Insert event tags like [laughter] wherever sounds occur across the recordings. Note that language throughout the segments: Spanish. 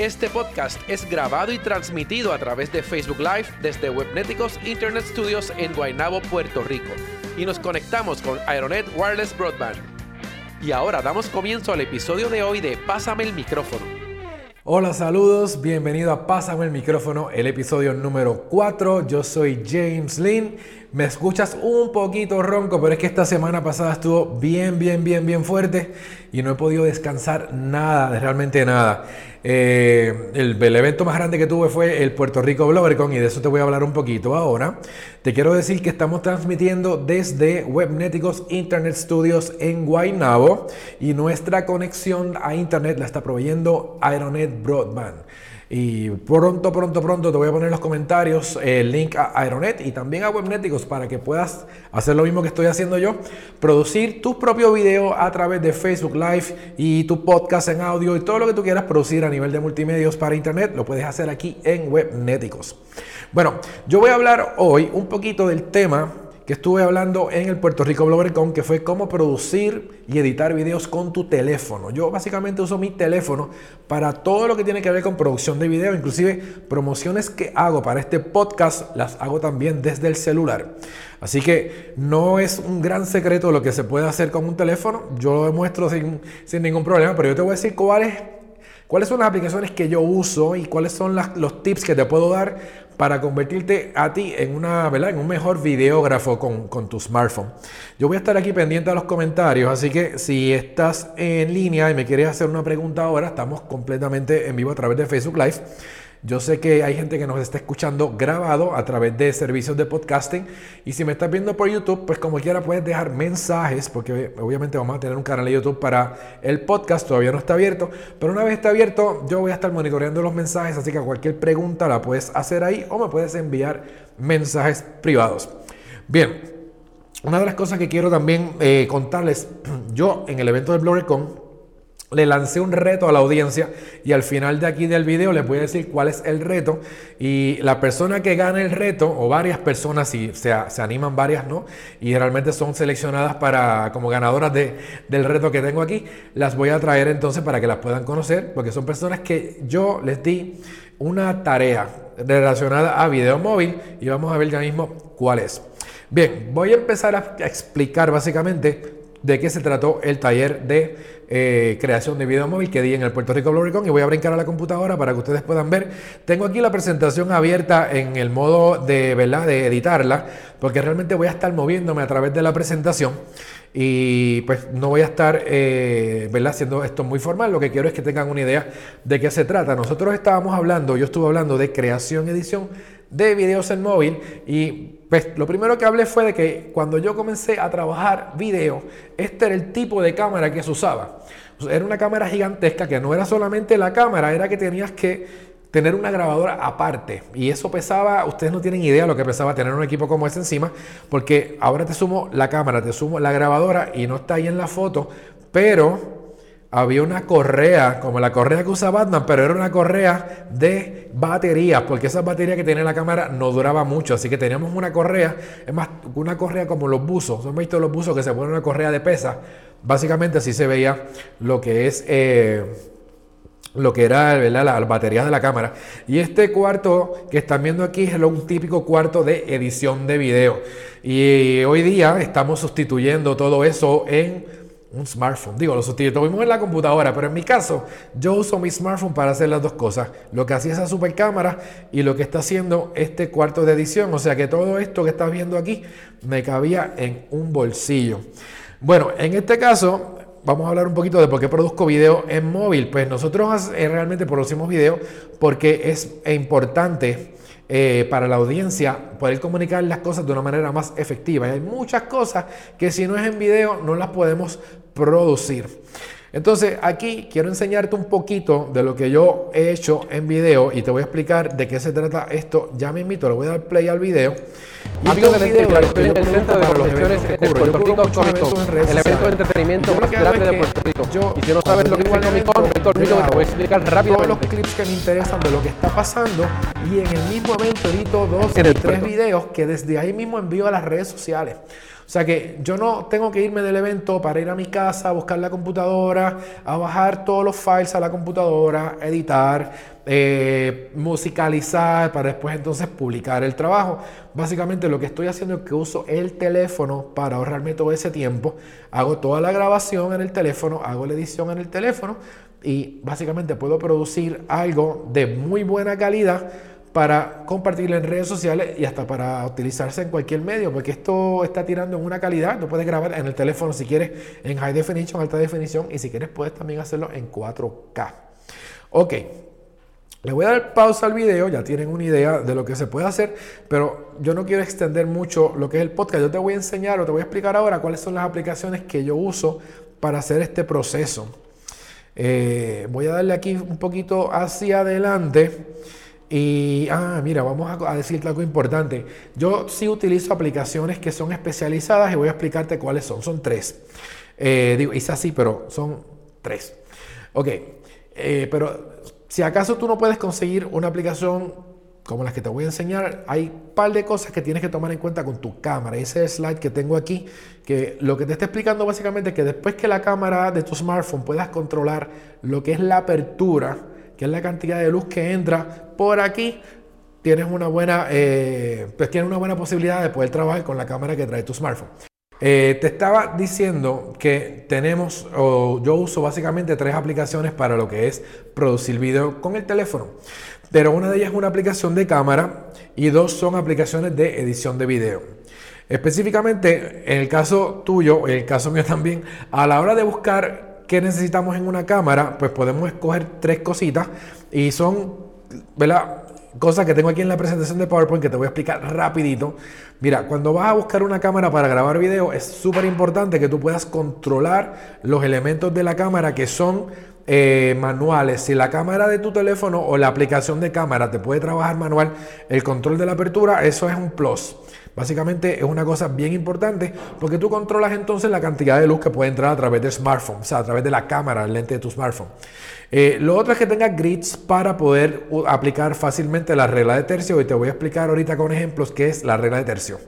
Este podcast es grabado y transmitido a través de Facebook Live desde Webneticos Internet Studios en Guaynabo, Puerto Rico. Y nos conectamos con Aeronet Wireless Broadband. Y ahora damos comienzo al episodio de hoy de Pásame el micrófono. Hola, saludos, bienvenido a Pásame el micrófono, el episodio número 4. Yo soy James Lynn. Me escuchas un poquito ronco, pero es que esta semana pasada estuvo bien, bien, bien, bien fuerte y no he podido descansar nada, realmente nada. Eh, el, evento más grande que tuve fue el Puerto Rico BloggerCon y de eso te voy a hablar un poquito ahora. Te quiero decir que estamos transmitiendo desde Webneticos Internet Studios en Guaynabo y nuestra conexión a Internet la está proveyendo Aeronet Broadband. Y pronto, pronto, pronto te voy a poner en los comentarios el link a Aeronet y también a Webneticos para que puedas hacer lo mismo que estoy haciendo yo, producir tu propio video a través de Facebook Live y tu podcast en audio y todo lo que tú quieras producir a nivel de multimedios para Internet, lo puedes hacer aquí en Webneticos. Bueno, yo voy a hablar hoy un poquito del tema estuve hablando en el Puerto Rico BloggerCon, que fue cómo producir y editar videos con tu teléfono. Yo básicamente uso mi teléfono para todo lo que tiene que ver con producción de video, inclusive promociones que hago para este podcast las hago también desde el celular. Así que no es un gran secreto lo que se puede hacer con un teléfono, yo lo demuestro sin, sin ningún problema, pero yo te voy a decir cuáles ¿Cuáles son las aplicaciones que yo uso y cuáles son los tips que te puedo dar para convertirte a ti en, una, ¿verdad? en un mejor videógrafo con, tu smartphone? Yo voy a estar aquí pendiente a los comentarios, así que si estás en línea y me quieres hacer una pregunta ahora, estamos completamente en vivo a través de Facebook Live. Yo sé que hay gente que nos está escuchando grabado a través de servicios de podcasting. Y si me estás viendo por YouTube, pues como quiera puedes dejar mensajes, porque obviamente vamos a tener un canal de YouTube para el podcast, todavía no está abierto. Pero una vez está abierto, yo voy a estar monitoreando los mensajes, así que cualquier pregunta la puedes hacer ahí o me puedes enviar mensajes privados. Bien, una de las cosas que quiero también eh, contarles, [clears throat] yo en el evento del BloggerCon, le lancé un reto a la audiencia y al final de aquí del video les voy a decir cuál es el reto. Y la persona que gana el reto o varias personas si se, se animan varias no y realmente son seleccionadas para como ganadoras de, del reto que tengo aquí las voy a traer entonces para que las puedan conocer porque son personas que yo les di una tarea relacionada a video móvil y vamos a ver ya mismo cuál es. Bien voy a empezar a explicar básicamente de qué se trató el taller de eh, creación de video móvil que di en el Puerto Rico Bluricon y voy a brincar a la computadora para que ustedes puedan ver. Tengo aquí la presentación abierta en el modo de, ¿verdad? de editarla, porque realmente voy a estar moviéndome a través de la presentación y pues no voy a estar eh, haciendo esto muy formal. Lo que quiero es que tengan una idea de qué se trata. Nosotros estábamos hablando, yo estuve hablando de creación, edición de videos en móvil y pues lo primero que hablé fue de que cuando yo comencé a trabajar video, este era el tipo de cámara que se usaba. Era una cámara gigantesca que no era solamente la cámara, era que tenías que tener una grabadora aparte. Y eso pesaba, ustedes no tienen idea lo que pesaba tener un equipo como ese encima, porque ahora te sumo la cámara, te sumo la grabadora y no está ahí en la foto, pero había una correa, como la correa que usa Batman, pero era una correa de baterías, porque esa batería que tenía la cámara no duraba mucho, así que teníamos una correa, es más, una correa como los buzos, ¿han visto los buzos que se ponen una correa de pesa? Básicamente así se veía lo que es... Eh, lo que era ¿verdad? las baterías de la cámara. Y este cuarto que están viendo aquí es un típico cuarto de edición de video. Y hoy día estamos sustituyendo todo eso en un smartphone. Digo, lo sustituimos en la computadora, pero en mi caso, yo uso mi smartphone para hacer las dos cosas. Lo que hacía esa super cámara y lo que está haciendo este cuarto de edición. O sea que todo esto que estás viendo aquí me cabía en un bolsillo. Bueno, en este caso, vamos a hablar un poquito de por qué produzco video en móvil. Pues nosotros eh, realmente producimos video porque es importante eh, para la audiencia poder comunicar las cosas de una manera más efectiva. Y hay muchas cosas que si no es en video no las podemos producir. Entonces aquí quiero enseñarte un poquito de lo que yo he hecho en video y te voy a explicar de qué se trata esto. Ya me invito, le voy a dar play al video. Amigos del video, estoy en el centro de los gestiones de Puerto Rico Comic Con, el evento de entretenimiento más grande de Puerto Rico. Yo, y si no sabes lo que es Comic Con, te voy a explicar rápido todos los clips que me interesan de lo que está pasando y en el mismo evento edito dos o tres videos que desde ahí mismo envío a las redes sociales. O sea que yo no tengo que irme del evento para ir a mi casa, a buscar la computadora, a bajar todos los files a la computadora, editar, eh, musicalizar para después entonces publicar el trabajo. Básicamente lo que estoy haciendo es que uso el teléfono para ahorrarme todo ese tiempo. Hago toda la grabación en el teléfono, hago la edición en el teléfono y básicamente puedo producir algo de muy buena calidad para compartirlo en redes sociales y hasta para utilizarse en cualquier medio, porque esto está tirando en una calidad, lo puedes grabar en el teléfono si quieres en high definition, alta definición, y si quieres puedes también hacerlo en 4K. Ok, le voy a dar pausa al video, ya tienen una idea de lo que se puede hacer, pero yo no quiero extender mucho lo que es el podcast, yo te voy a enseñar o te voy a explicar ahora cuáles son las aplicaciones que yo uso para hacer este proceso. Eh, voy a darle aquí un poquito hacia adelante. Y, ah, mira, vamos a, decirte algo importante. Yo sí utilizo aplicaciones que son especializadas y voy a explicarte cuáles son. Son tres. Eh, digo, es así, pero son tres. Ok, eh, pero si acaso tú no puedes conseguir una aplicación como las que te voy a enseñar, hay un par de cosas que tienes que tomar en cuenta con tu cámara. Ese slide que tengo aquí, que lo que te está explicando básicamente es que después que la cámara de tu smartphone puedas controlar lo que es la apertura, que es la cantidad de luz que entra por aquí, tienes una buena, eh, pues tienes una buena posibilidad de poder trabajar con la cámara que trae tu smartphone. Eh, te estaba diciendo que tenemos, o yo uso básicamente tres aplicaciones para lo que es producir video con el teléfono. Pero una de ellas es una aplicación de cámara y dos son aplicaciones de edición de video. Específicamente, en el caso tuyo, en el caso mío también, a la hora de buscar ¿Qué necesitamos en una cámara? Pues podemos escoger tres cositas y son, ¿verdad? Cosas que tengo aquí en la presentación de PowerPoint que te voy a explicar rapidito. Mira, cuando vas a buscar una cámara para grabar video es súper importante que tú puedas controlar los elementos de la cámara que son eh, manuales. Si la cámara de tu teléfono o la aplicación de cámara te puede trabajar manual, el control de la apertura, eso es un plus. Básicamente es una cosa bien importante porque tú controlas entonces la cantidad de luz que puede entrar a través del smartphone, o sea, a través de la cámara, el lente de tu smartphone. Eh, lo otro es que tengas grids para poder aplicar fácilmente la regla de tercio y te voy a explicar ahorita con ejemplos qué es la regla de tercio.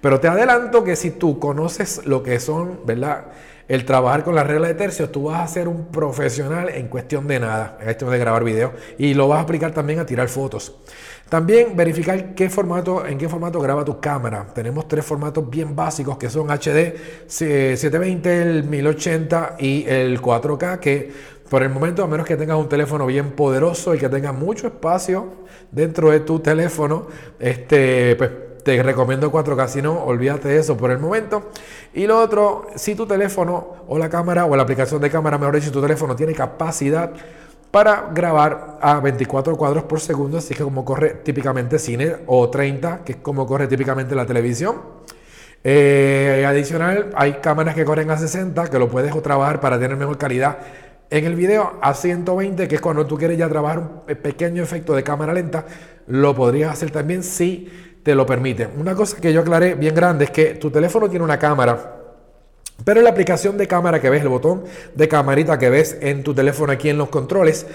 Pero te adelanto que si tú conoces lo que son, ¿verdad? El trabajar con la regla de tercio, tú vas a ser un profesional en cuestión de nada, en cuestión de grabar video y lo vas a aplicar también a tirar fotos. También verificar qué formato, en qué formato graba tu cámara. Tenemos tres formatos bien básicos que son HD 720, el 1080 y el 4K que por el momento, a menos que tengas un teléfono bien poderoso y que tenga mucho espacio dentro de tu teléfono, este, pues te recomiendo 4K, si no, olvídate de eso por el momento. Y lo otro, si tu teléfono o la cámara o la aplicación de cámara, mejor dicho, tu teléfono tiene capacidad para grabar a 24 cuadros por segundo, así que como corre típicamente cine, o 30, que es como corre típicamente la televisión. Eh, adicional, hay cámaras que corren a 60, que lo puedes trabajar para tener mejor calidad en el video, a 120, que es cuando tú quieres ya trabajar un pequeño efecto de cámara lenta, lo podrías hacer también si te lo permite. Una cosa que yo aclaré bien grande es que tu teléfono tiene una cámara pero la aplicación de cámara que ves, el botón de camarita que ves en tu teléfono aquí en los controles,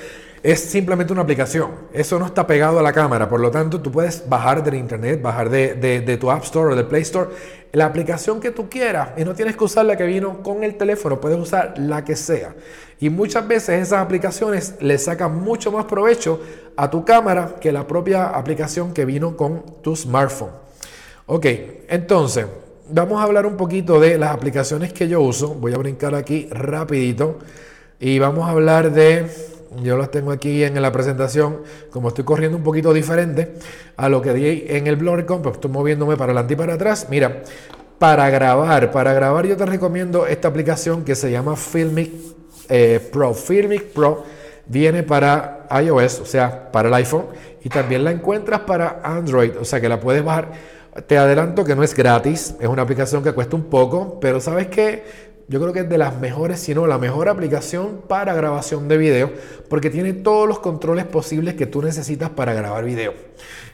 es simplemente una aplicación. Eso no está pegado a la cámara. Por lo tanto, tú puedes bajar del internet, bajar de, tu App Store o del Play Store la aplicación que tú quieras y no tienes que usar la que vino con el teléfono. Puedes usar la que sea. Y muchas veces esas aplicaciones le sacan mucho más provecho a tu cámara que la propia aplicación que vino con tu smartphone. Ok, entonces vamos a hablar un poquito de las aplicaciones que yo uso. Voy a brincar aquí rapidito y vamos a hablar de, yo las tengo aquí en la presentación, como estoy corriendo un poquito diferente a lo que di en el blog, pues estoy moviéndome para adelante y para atrás. Mira, para grabar, para grabar yo te recomiendo esta aplicación que se llama Filmic eh, Pro. Filmic Pro viene para iOS, o sea, para el iPhone, y también la encuentras para Android, o sea que la puedes bajar te adelanto que no es gratis, es una aplicación que cuesta un poco, pero sabes que yo creo que es de las mejores, si no la mejor aplicación para grabación de video, porque tiene todos los controles posibles que tú necesitas para grabar video.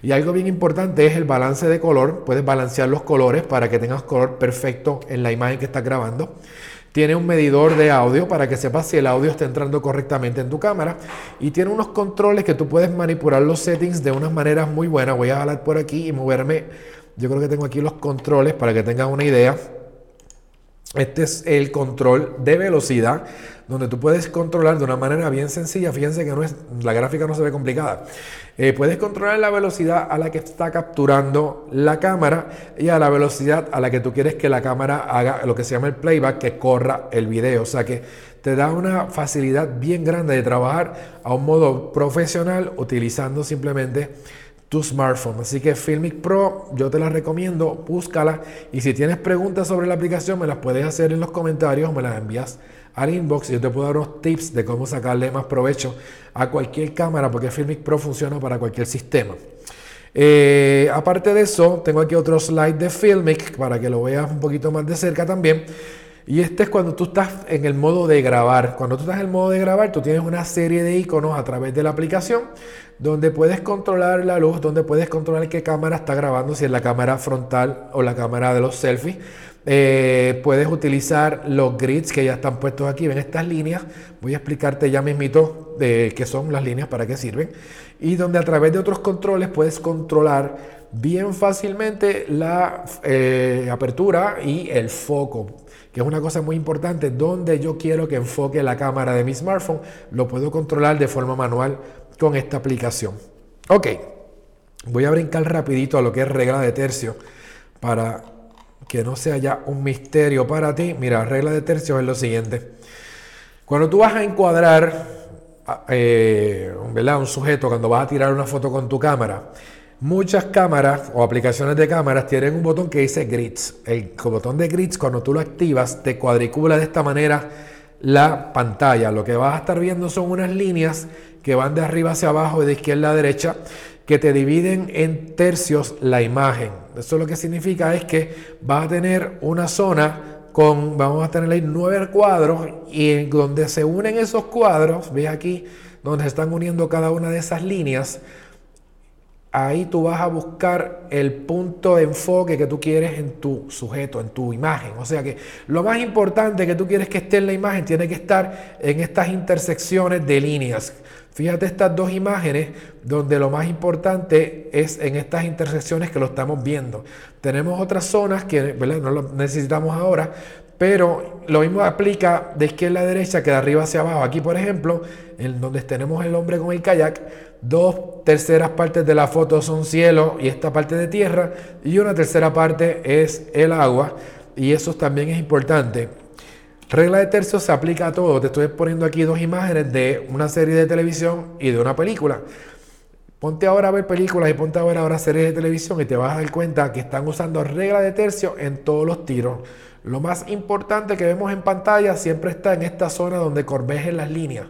Y algo bien importante es el balance de color. Puedes balancear los colores para que tengas color perfecto en la imagen que estás grabando. Tiene un medidor de audio para que sepas si el audio está entrando correctamente en tu cámara. Y tiene unos controles que tú puedes manipular los settings de unas maneras muy buenas. Voy a jalar por aquí y moverme. Yo creo que tengo aquí los controles para que tengas una idea. Este es el control de velocidad, donde tú puedes controlar de una manera bien sencilla. Fíjense que no es, la gráfica no se ve complicada. Eh, puedes controlar la velocidad a la que está capturando la cámara y a la velocidad a la que tú quieres que la cámara haga lo que se llama el playback, que corra el video. O sea que te da una facilidad bien grande de trabajar a un modo profesional utilizando simplemente tu smartphone. Así que Filmic Pro, yo te la recomiendo, búscala. Y si tienes preguntas sobre la aplicación, me las puedes hacer en los comentarios, me las envías al inbox y yo te puedo dar unos tips de cómo sacarle más provecho a cualquier cámara, porque Filmic Pro funciona para cualquier sistema. Eh, aparte de eso, tengo aquí otro slide de Filmic para que lo veas un poquito más de cerca también. Y este es cuando tú estás en el modo de grabar. Cuando tú estás en el modo de grabar, tú tienes una serie de iconos a través de la aplicación donde puedes controlar la luz, donde puedes controlar qué cámara está grabando, si es la cámara frontal o la cámara de los selfies. Eh, puedes utilizar los grids que ya están puestos aquí. Ven estas líneas. Voy a explicarte ya mismito de qué son las líneas, para qué sirven. Y donde a través de otros controles puedes controlar bien fácilmente la eh, apertura y el foco que es una cosa muy importante, donde yo quiero que enfoque la cámara de mi smartphone, lo puedo controlar de forma manual con esta aplicación. Ok, voy a brincar rapidito a lo que es regla de tercio para que no sea ya un misterio para ti. Mira, regla de tercio es lo siguiente. Cuando tú vas a encuadrar eh, un sujeto, cuando vas a tirar una foto con tu cámara, muchas cámaras o aplicaciones de cámaras tienen un botón que dice grids. El botón de grids, cuando tú lo activas, te cuadricula de esta manera la pantalla. Lo que vas a estar viendo son unas líneas que van de arriba hacia abajo y de izquierda a derecha que te dividen en tercios la imagen. Eso lo que significa es que vas a tener una zona con, vamos a tener ahí nueve cuadros y en donde se unen esos cuadros, ves aquí donde se están uniendo cada una de esas líneas, ahí tú vas a buscar el punto de enfoque que tú quieres en tu sujeto, en tu imagen. O sea que lo más importante que tú quieres que esté en la imagen tiene que estar en estas intersecciones de líneas. Fíjate estas dos imágenes donde lo más importante es en estas intersecciones que lo estamos viendo. Tenemos otras zonas que no lo necesitamos ahora, pero lo mismo aplica de izquierda a derecha que de arriba hacia abajo. Aquí, por ejemplo, en donde tenemos el hombre con el kayak, dos terceras partes de la foto son cielo y esta parte de tierra, y una tercera parte es el agua, y eso también es importante. Regla de tercio se aplica a todo. Te estoy poniendo aquí dos imágenes de una serie de televisión y de una película. Ponte ahora a ver películas y ponte ahora a ver series de televisión y te vas a dar cuenta que están usando regla de tercio en todos los tiros. Lo más importante que vemos en pantalla siempre está en esta zona donde corvejen las líneas.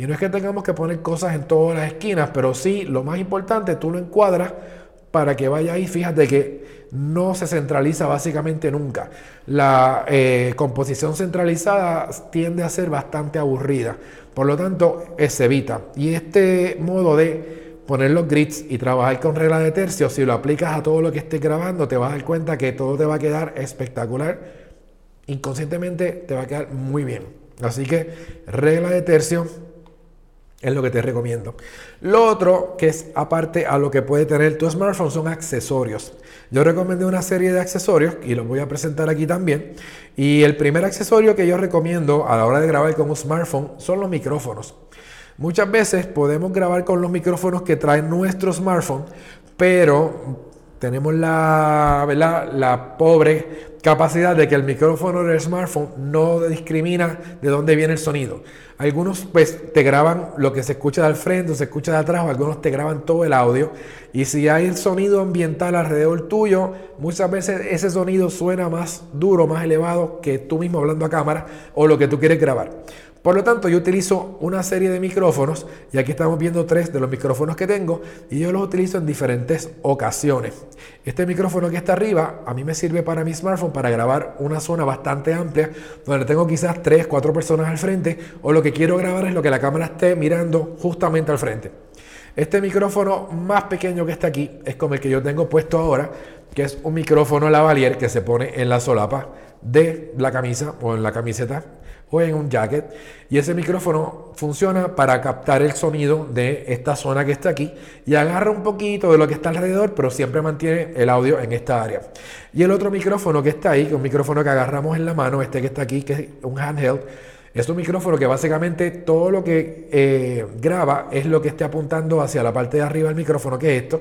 Y no es que tengamos que poner cosas en todas las esquinas, pero sí, lo más importante, tú lo encuadras para que vaya ahí. Fíjate que no se centraliza básicamente nunca. La eh, composición centralizada tiende a ser bastante aburrida. Por lo tanto, se evita. Y este modo de poner los grids y trabajar con regla de tercio, si lo aplicas a todo lo que estés grabando, te vas a dar cuenta que todo te va a quedar espectacular inconscientemente te va a quedar muy bien. Así que regla de tercio es lo que te recomiendo. Lo otro que es aparte a lo que puede tener tu smartphone son accesorios. Yo recomendé una serie de accesorios y los voy a presentar aquí también. Y el primer accesorio que yo recomiendo a la hora de grabar con un smartphone son los micrófonos. Muchas veces podemos grabar con los micrófonos que trae nuestro smartphone, pero tenemos la, la pobre capacidad de que el micrófono del smartphone no discrimina de dónde viene el sonido. Algunos pues te graban lo que se escucha del frente o se escucha de atrás, o algunos te graban todo el audio. Y si hay el sonido ambiental alrededor tuyo, muchas veces ese sonido suena más duro, más elevado que tú mismo hablando a cámara o lo que tú quieres grabar. Por lo tanto, yo utilizo una serie de micrófonos y aquí estamos viendo tres de los micrófonos que tengo y yo los utilizo en diferentes ocasiones. Este micrófono que está arriba a mí me sirve para mi smartphone para grabar una zona bastante amplia donde tengo quizás 3, 4 personas al frente o lo que quiero grabar es lo que la cámara esté mirando justamente al frente. Este micrófono más pequeño que está aquí es como el que yo tengo puesto ahora, que es un micrófono lavalier que se pone en la solapa de la camisa o en la camiseta o en un jacket. Y ese micrófono funciona para captar el sonido de esta zona que está aquí y agarra un poquito de lo que está alrededor, pero siempre mantiene el audio en esta área. Y el otro micrófono que está ahí, que es un micrófono que agarramos en la mano, este que está aquí, que es un handheld, es un micrófono que básicamente todo lo que eh, graba es lo que esté apuntando hacia la parte de arriba del micrófono, que es esto.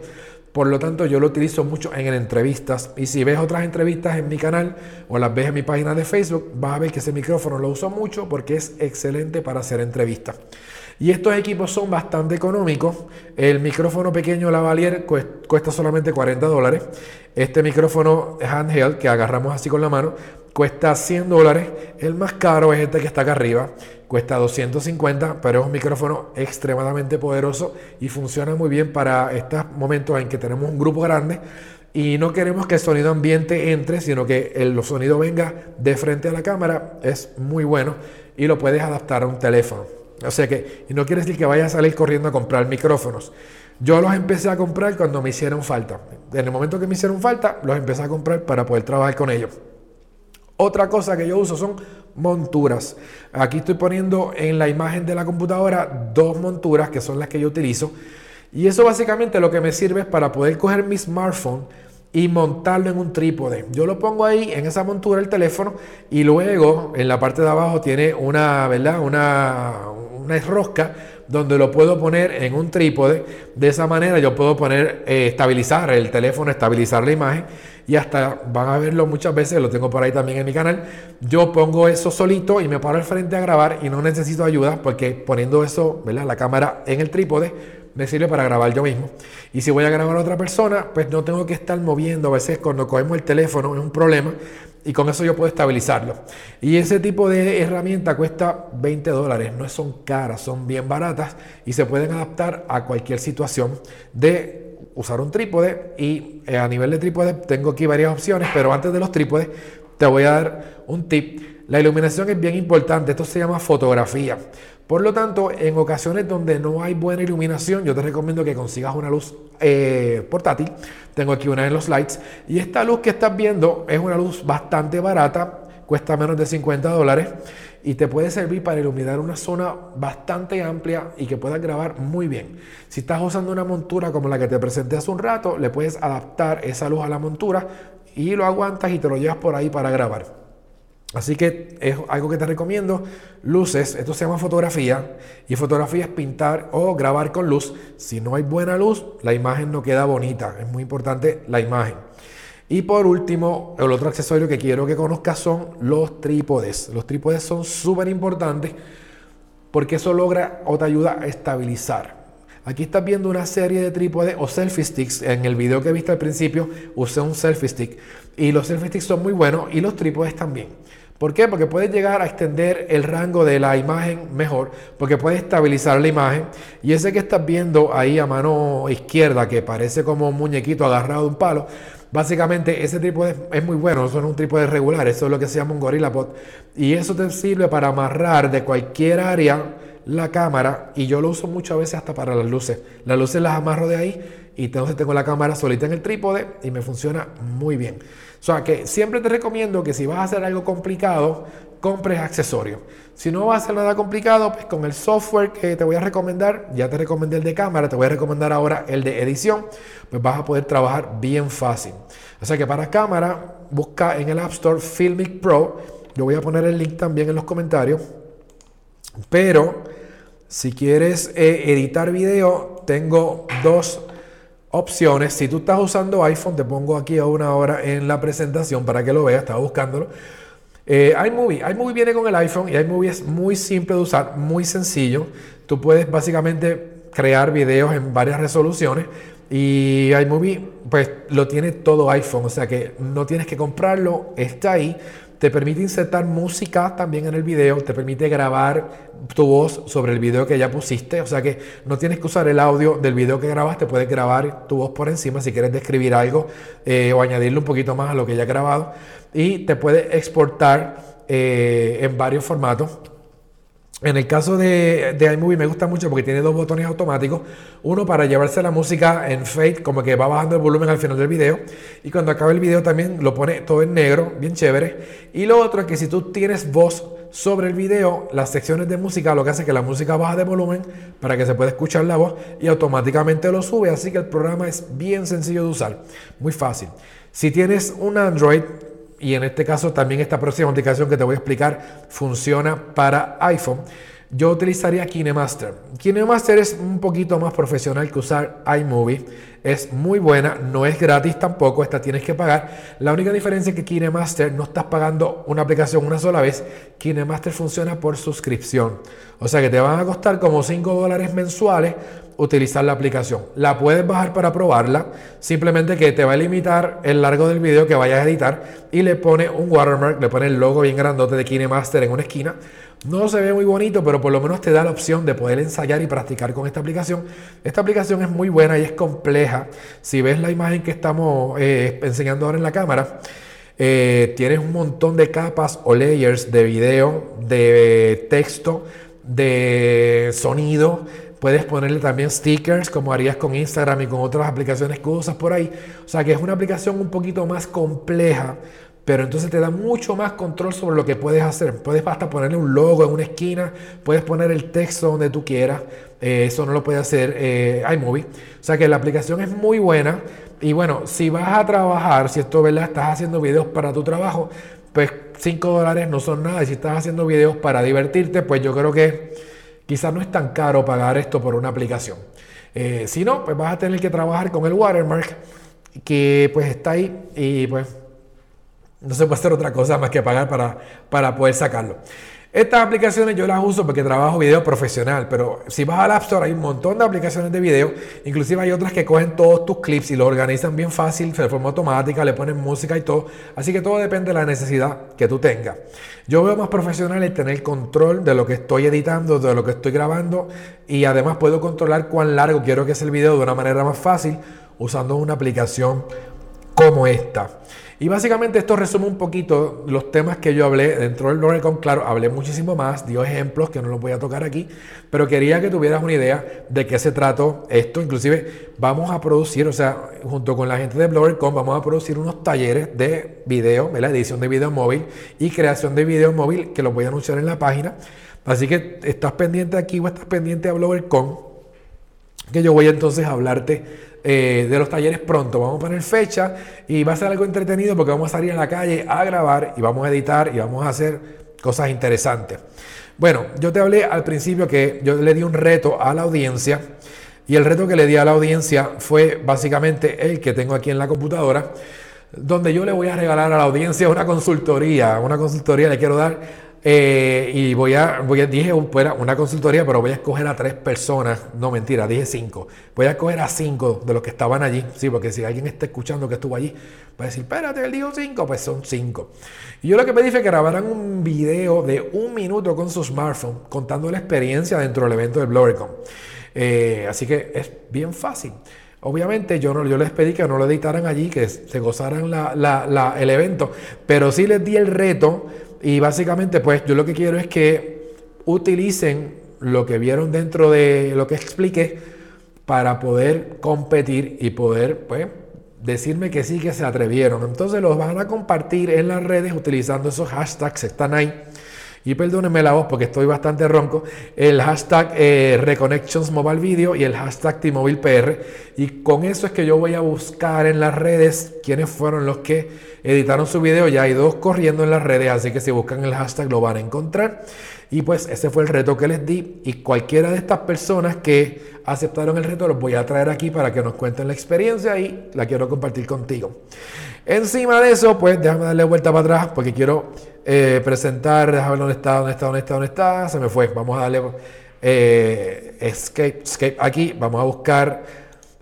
Por lo tanto, yo lo utilizo mucho en entrevistas. Y si ves otras entrevistas en mi canal o las ves en mi página de Facebook, vas a ver que ese micrófono lo uso mucho porque es excelente para hacer entrevistas. Y estos equipos son bastante económicos. El micrófono pequeño lavalier cuesta solamente 40 dólares. Este micrófono handheld que agarramos así con la mano cuesta 100 dólares. El más caro es este que está acá arriba, cuesta 250, pero es un micrófono extremadamente poderoso y funciona muy bien para estos momentos en que tenemos un grupo grande y no queremos que el sonido ambiente entre, sino que el sonido venga de frente a la cámara. Es muy bueno y lo puedes adaptar a un teléfono. O sea que, no quiere decir que vaya a salir corriendo a comprar micrófonos. Yo los empecé a comprar cuando me hicieron falta. En el momento que me hicieron falta, los empecé a comprar para poder trabajar con ellos. Otra cosa que yo uso son monturas. Aquí estoy poniendo en la imagen de la computadora dos monturas que son las que yo utilizo. Y eso básicamente lo que me sirve es para poder coger mi smartphone y montarlo en un trípode. Yo lo pongo ahí en esa montura el teléfono y luego en la parte de abajo tiene una, ¿verdad? Una, una rosca donde lo puedo poner en un trípode. De esa manera yo puedo poner, eh, estabilizar el teléfono, estabilizar la imagen y hasta van a verlo muchas veces, lo tengo por ahí también en mi canal. Yo pongo eso solito y me paro al frente a grabar y no necesito ayuda porque poniendo eso, ¿verdad? La cámara en el trípode me sirve para grabar yo mismo. Y si voy a grabar a otra persona, pues no tengo que estar moviendo. A veces cuando cogemos el teléfono es un problema y con eso yo puedo estabilizarlo. Y ese tipo de herramienta cuesta 20 dólares, no son caras, son bien baratas y se pueden adaptar a cualquier situación de usar un trípode y eh, a nivel de trípode tengo aquí varias opciones, pero antes de los trípodes te voy a dar un tip. La iluminación es bien importante, esto se llama fotografía. Por lo tanto, en ocasiones donde no hay buena iluminación, yo te recomiendo que consigas una luz eh, portátil. Tengo aquí una en los lights. Y esta luz que estás viendo es una luz bastante barata, cuesta menos de 50 dólares y te puede servir para iluminar una zona bastante amplia y que puedas grabar muy bien. Si estás usando una montura como la que te presenté hace un rato, le puedes adaptar esa luz a la montura y lo aguantas y te lo llevas por ahí para grabar. Así que es algo que te recomiendo. Luces, esto se llama fotografía. Y fotografía es pintar o grabar con luz. Si no hay buena luz, la imagen no queda bonita. Es muy importante la imagen. Y por último, el otro accesorio que quiero que conozcas son los trípodes. Los trípodes son súper importantes porque eso logra o te ayuda a estabilizar. Aquí estás viendo una serie de trípodes o selfie sticks. En el video que viste al principio usé un selfie stick. Y los selfie sticks son muy buenos y los trípodes también. ¿Por qué? Porque puedes llegar a extender el rango de la imagen mejor, porque puedes estabilizar la imagen. Y ese que estás viendo ahí a mano izquierda, que parece como un muñequito agarrado de un palo, Básicamente ese trípode es muy bueno, eso no es un trípode regular, eso es lo que se llama un Gorilla Pod. Y eso te sirve para amarrar de cualquier área la cámara y yo lo uso muchas veces hasta para las luces. Las luces las amarro de ahí y entonces tengo la cámara solita en el trípode y me funciona muy bien. O sea que siempre te recomiendo que si vas a hacer algo complicado, compres accesorios. Si no va a ser nada complicado, pues con el software que te voy a recomendar, ya te recomendé el de cámara, te voy a recomendar ahora el de edición, pues vas a poder trabajar bien fácil. O sea que para cámara, busca en el App Store Filmic Pro. Yo voy a poner el link también en los comentarios. Pero si quieres eh, editar video, tengo dos opciones. Si tú estás usando iPhone, te pongo aquí a una hora en la presentación para que lo veas, estaba buscándolo. Eh, iMovie. iMovie viene con el iPhone y iMovie es muy simple de usar, muy sencillo. Tú puedes básicamente crear videos en varias resoluciones y iMovie pues lo tiene todo iPhone, o sea que no tienes que comprarlo, está ahí te permite insertar música también en el video, te permite grabar tu voz sobre el video que ya pusiste, o sea que no tienes que usar el audio del video que grabaste, puedes grabar tu voz por encima si quieres describir algo eh, o añadirle un poquito más a lo que ya has grabado y te puede exportar eh, en varios formatos. En el caso de, iMovie me gusta mucho porque tiene dos botones automáticos. Uno para llevarse la música en fade, como que va bajando el volumen al final del video. Y cuando acabe el video también lo pone todo en negro, bien chévere. Y lo otro es que si tú tienes voz sobre el video, las secciones de música lo que hace es que la música baja de volumen para que se pueda escuchar la voz y automáticamente lo sube. Así que el programa es bien sencillo de usar, muy fácil. Si tienes un Android, y en este caso también esta próxima aplicación que te voy a explicar funciona para iPhone. Yo utilizaría KineMaster. KineMaster es un poquito más profesional que usar iMovie. Es muy buena, no es gratis tampoco, esta tienes que pagar. La única diferencia es que KineMaster no estás pagando una aplicación una sola vez. KineMaster funciona por suscripción. O sea que te van a costar como 5 dólares mensuales utilizar la aplicación. La puedes bajar para probarla, simplemente que te va a limitar el largo del video que vayas a editar y le pone un watermark, le pone el logo bien grandote de KineMaster en una esquina. No se ve muy bonito, pero por lo menos te da la opción de poder ensayar y practicar con esta aplicación. Esta aplicación es muy buena y es compleja. Si ves la imagen que estamos eh, enseñando ahora en la cámara, eh, tienes un montón de capas o layers de video, de texto, de sonido Puedes ponerle también stickers como harías con Instagram y con otras aplicaciones que usas por ahí. O sea que es una aplicación un poquito más compleja, pero entonces te da mucho más control sobre lo que puedes hacer. Puedes hasta ponerle un logo en una esquina, puedes poner el texto donde tú quieras. Eh, eso no lo puede hacer eh, iMovie. O sea que la aplicación es muy buena. Y bueno, si vas a trabajar, si esto verdad, estás haciendo videos para tu trabajo, pues 5 dólares no son nada. Y si estás haciendo videos para divertirte, pues yo creo que Quizás no es tan caro pagar esto por una aplicación. Eh, si no, pues vas a tener que trabajar con el watermark que pues está ahí y pues no se puede hacer otra cosa más que pagar para, para poder sacarlo. Estas aplicaciones yo las uso porque trabajo video profesional, pero si vas al App Store hay un montón de aplicaciones de video, inclusive hay otras que cogen todos tus clips y lo organizan bien fácil, de forma automática, le ponen música y todo, así que todo depende de la necesidad que tú tengas. Yo veo más profesional el tener control de lo que estoy editando, de lo que estoy grabando y además puedo controlar cuán largo quiero que sea el video de una manera más fácil usando una aplicación como esta. Y básicamente esto resume un poquito los temas que yo hablé dentro del Lorecon. Claro, hablé muchísimo más, dio ejemplos que no los voy a tocar aquí, pero quería que tuvieras una idea de qué se trató esto. Inclusive vamos a producir, o sea, junto con la gente de Blogger.com, vamos a producir unos talleres de video, la edición de video móvil y creación de video móvil que los voy a anunciar en la página. Así que estás pendiente aquí o estás pendiente a Blogger.com, que yo voy entonces a hablarte eh, de los talleres pronto. Vamos a poner fecha y va a ser algo entretenido porque vamos a salir a la calle a grabar y vamos a editar y vamos a hacer cosas interesantes. Bueno, yo te hablé al principio que yo le di un reto a la audiencia y el reto que le di a la audiencia fue básicamente el que tengo aquí en la computadora, donde yo le voy a regalar a la audiencia una consultoría, una consultoría le quiero dar eh, y voy a, dije una consultoría, pero voy a escoger a tres personas. No, mentira, dije cinco. Voy a escoger a cinco de los que estaban allí. Sí, porque si alguien está escuchando que estuvo allí, va a decir, espérate, él dijo cinco, pues son cinco. Y yo lo que pedí fue que grabaran un video de un minuto con su smartphone contando la experiencia dentro del evento de BlurryCon. Eh, así que es bien fácil. Obviamente yo, no, yo les pedí que no lo editaran allí, que se gozaran el evento, pero sí les di el reto y básicamente, pues yo lo que quiero es que utilicen lo que vieron dentro de lo que expliqué para poder competir y poder, pues, decirme que sí, que se atrevieron. Entonces los van a compartir en las redes utilizando esos hashtags están ahí. Y perdónenme la voz porque estoy bastante ronco. El hashtag eh, Reconnections Mobile Video y el hashtag T-Mobile PR. Y con eso es que yo voy a buscar en las redes quiénes fueron los que editaron su video. Ya hay dos corriendo en las redes, así que si buscan el hashtag lo van a encontrar. Y pues ese fue el reto que les di. Y cualquiera de estas personas que aceptaron el reto los voy a traer aquí para que nos cuenten la experiencia y la quiero compartir contigo. Encima de eso, pues déjame darle vuelta para atrás porque quiero eh, presentar, déjame ver dónde está, dónde está, dónde está, dónde está. Se me fue. Vamos a darle eh, escape, escape aquí. Vamos a buscar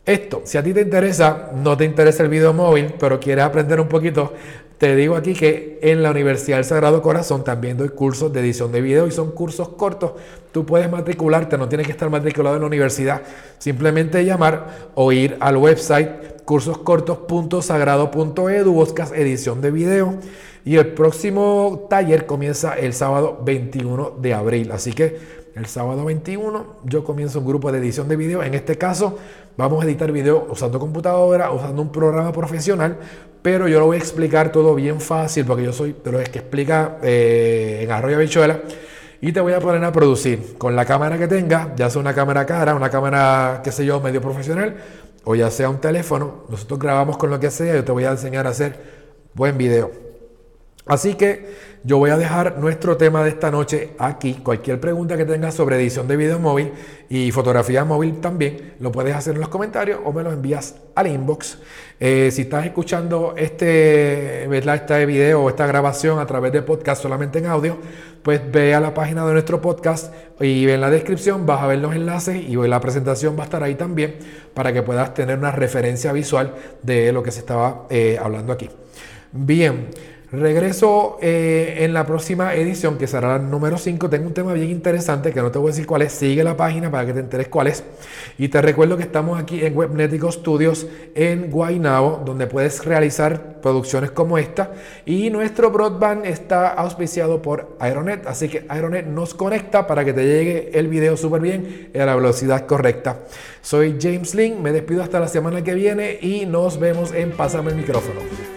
esto. Si a ti te interesa, no te interesa el video móvil, pero quieres aprender un poquito te digo aquí que en la Universidad del Sagrado Corazón también doy cursos de edición de video y son cursos cortos. Tú puedes matricularte, no tienes que estar matriculado en la universidad. Simplemente llamar o ir al website cursoscortos.sagrado.edu, buscas edición de video. Y el próximo taller comienza el sábado 21 de abril. Así que el sábado 21 yo comienzo un grupo de edición de video. En este caso vamos a editar video usando computadora, usando un programa profesional pero yo lo voy a explicar todo bien fácil porque yo soy de los que explica eh, en Arroyo Bichuela y te voy a poner a producir con la cámara que tenga, ya sea una cámara cara, una cámara, qué sé yo, medio profesional o ya sea un teléfono. Nosotros grabamos con lo que sea, yo te voy a enseñar a hacer buen video. Así que yo voy a dejar nuestro tema de esta noche aquí. Cualquier pregunta que tengas sobre edición de video móvil y fotografía móvil también, lo puedes hacer en los comentarios o me lo envías al inbox. Eh, si estás escuchando este, este video o esta grabación a través de podcast solamente en audio, pues ve a la página de nuestro podcast y en la descripción vas a ver los enlaces y la presentación va a estar ahí también para que puedas tener una referencia visual de lo que se estaba eh, hablando aquí. Bien. Regreso eh, en la próxima edición, que será la número 5. Tengo un tema bien interesante que no te voy a decir cuál es. Sigue la página para que te enteres cuál es. Y te recuerdo que estamos aquí en Webnético Studios en Guaynabo, donde puedes realizar producciones como esta. Y nuestro broadband está auspiciado por Aeronet. Así que Aeronet nos conecta para que te llegue el video súper bien a la velocidad correcta. Soy James Link, me despido hasta la semana que viene y nos vemos en Pásame el micrófono.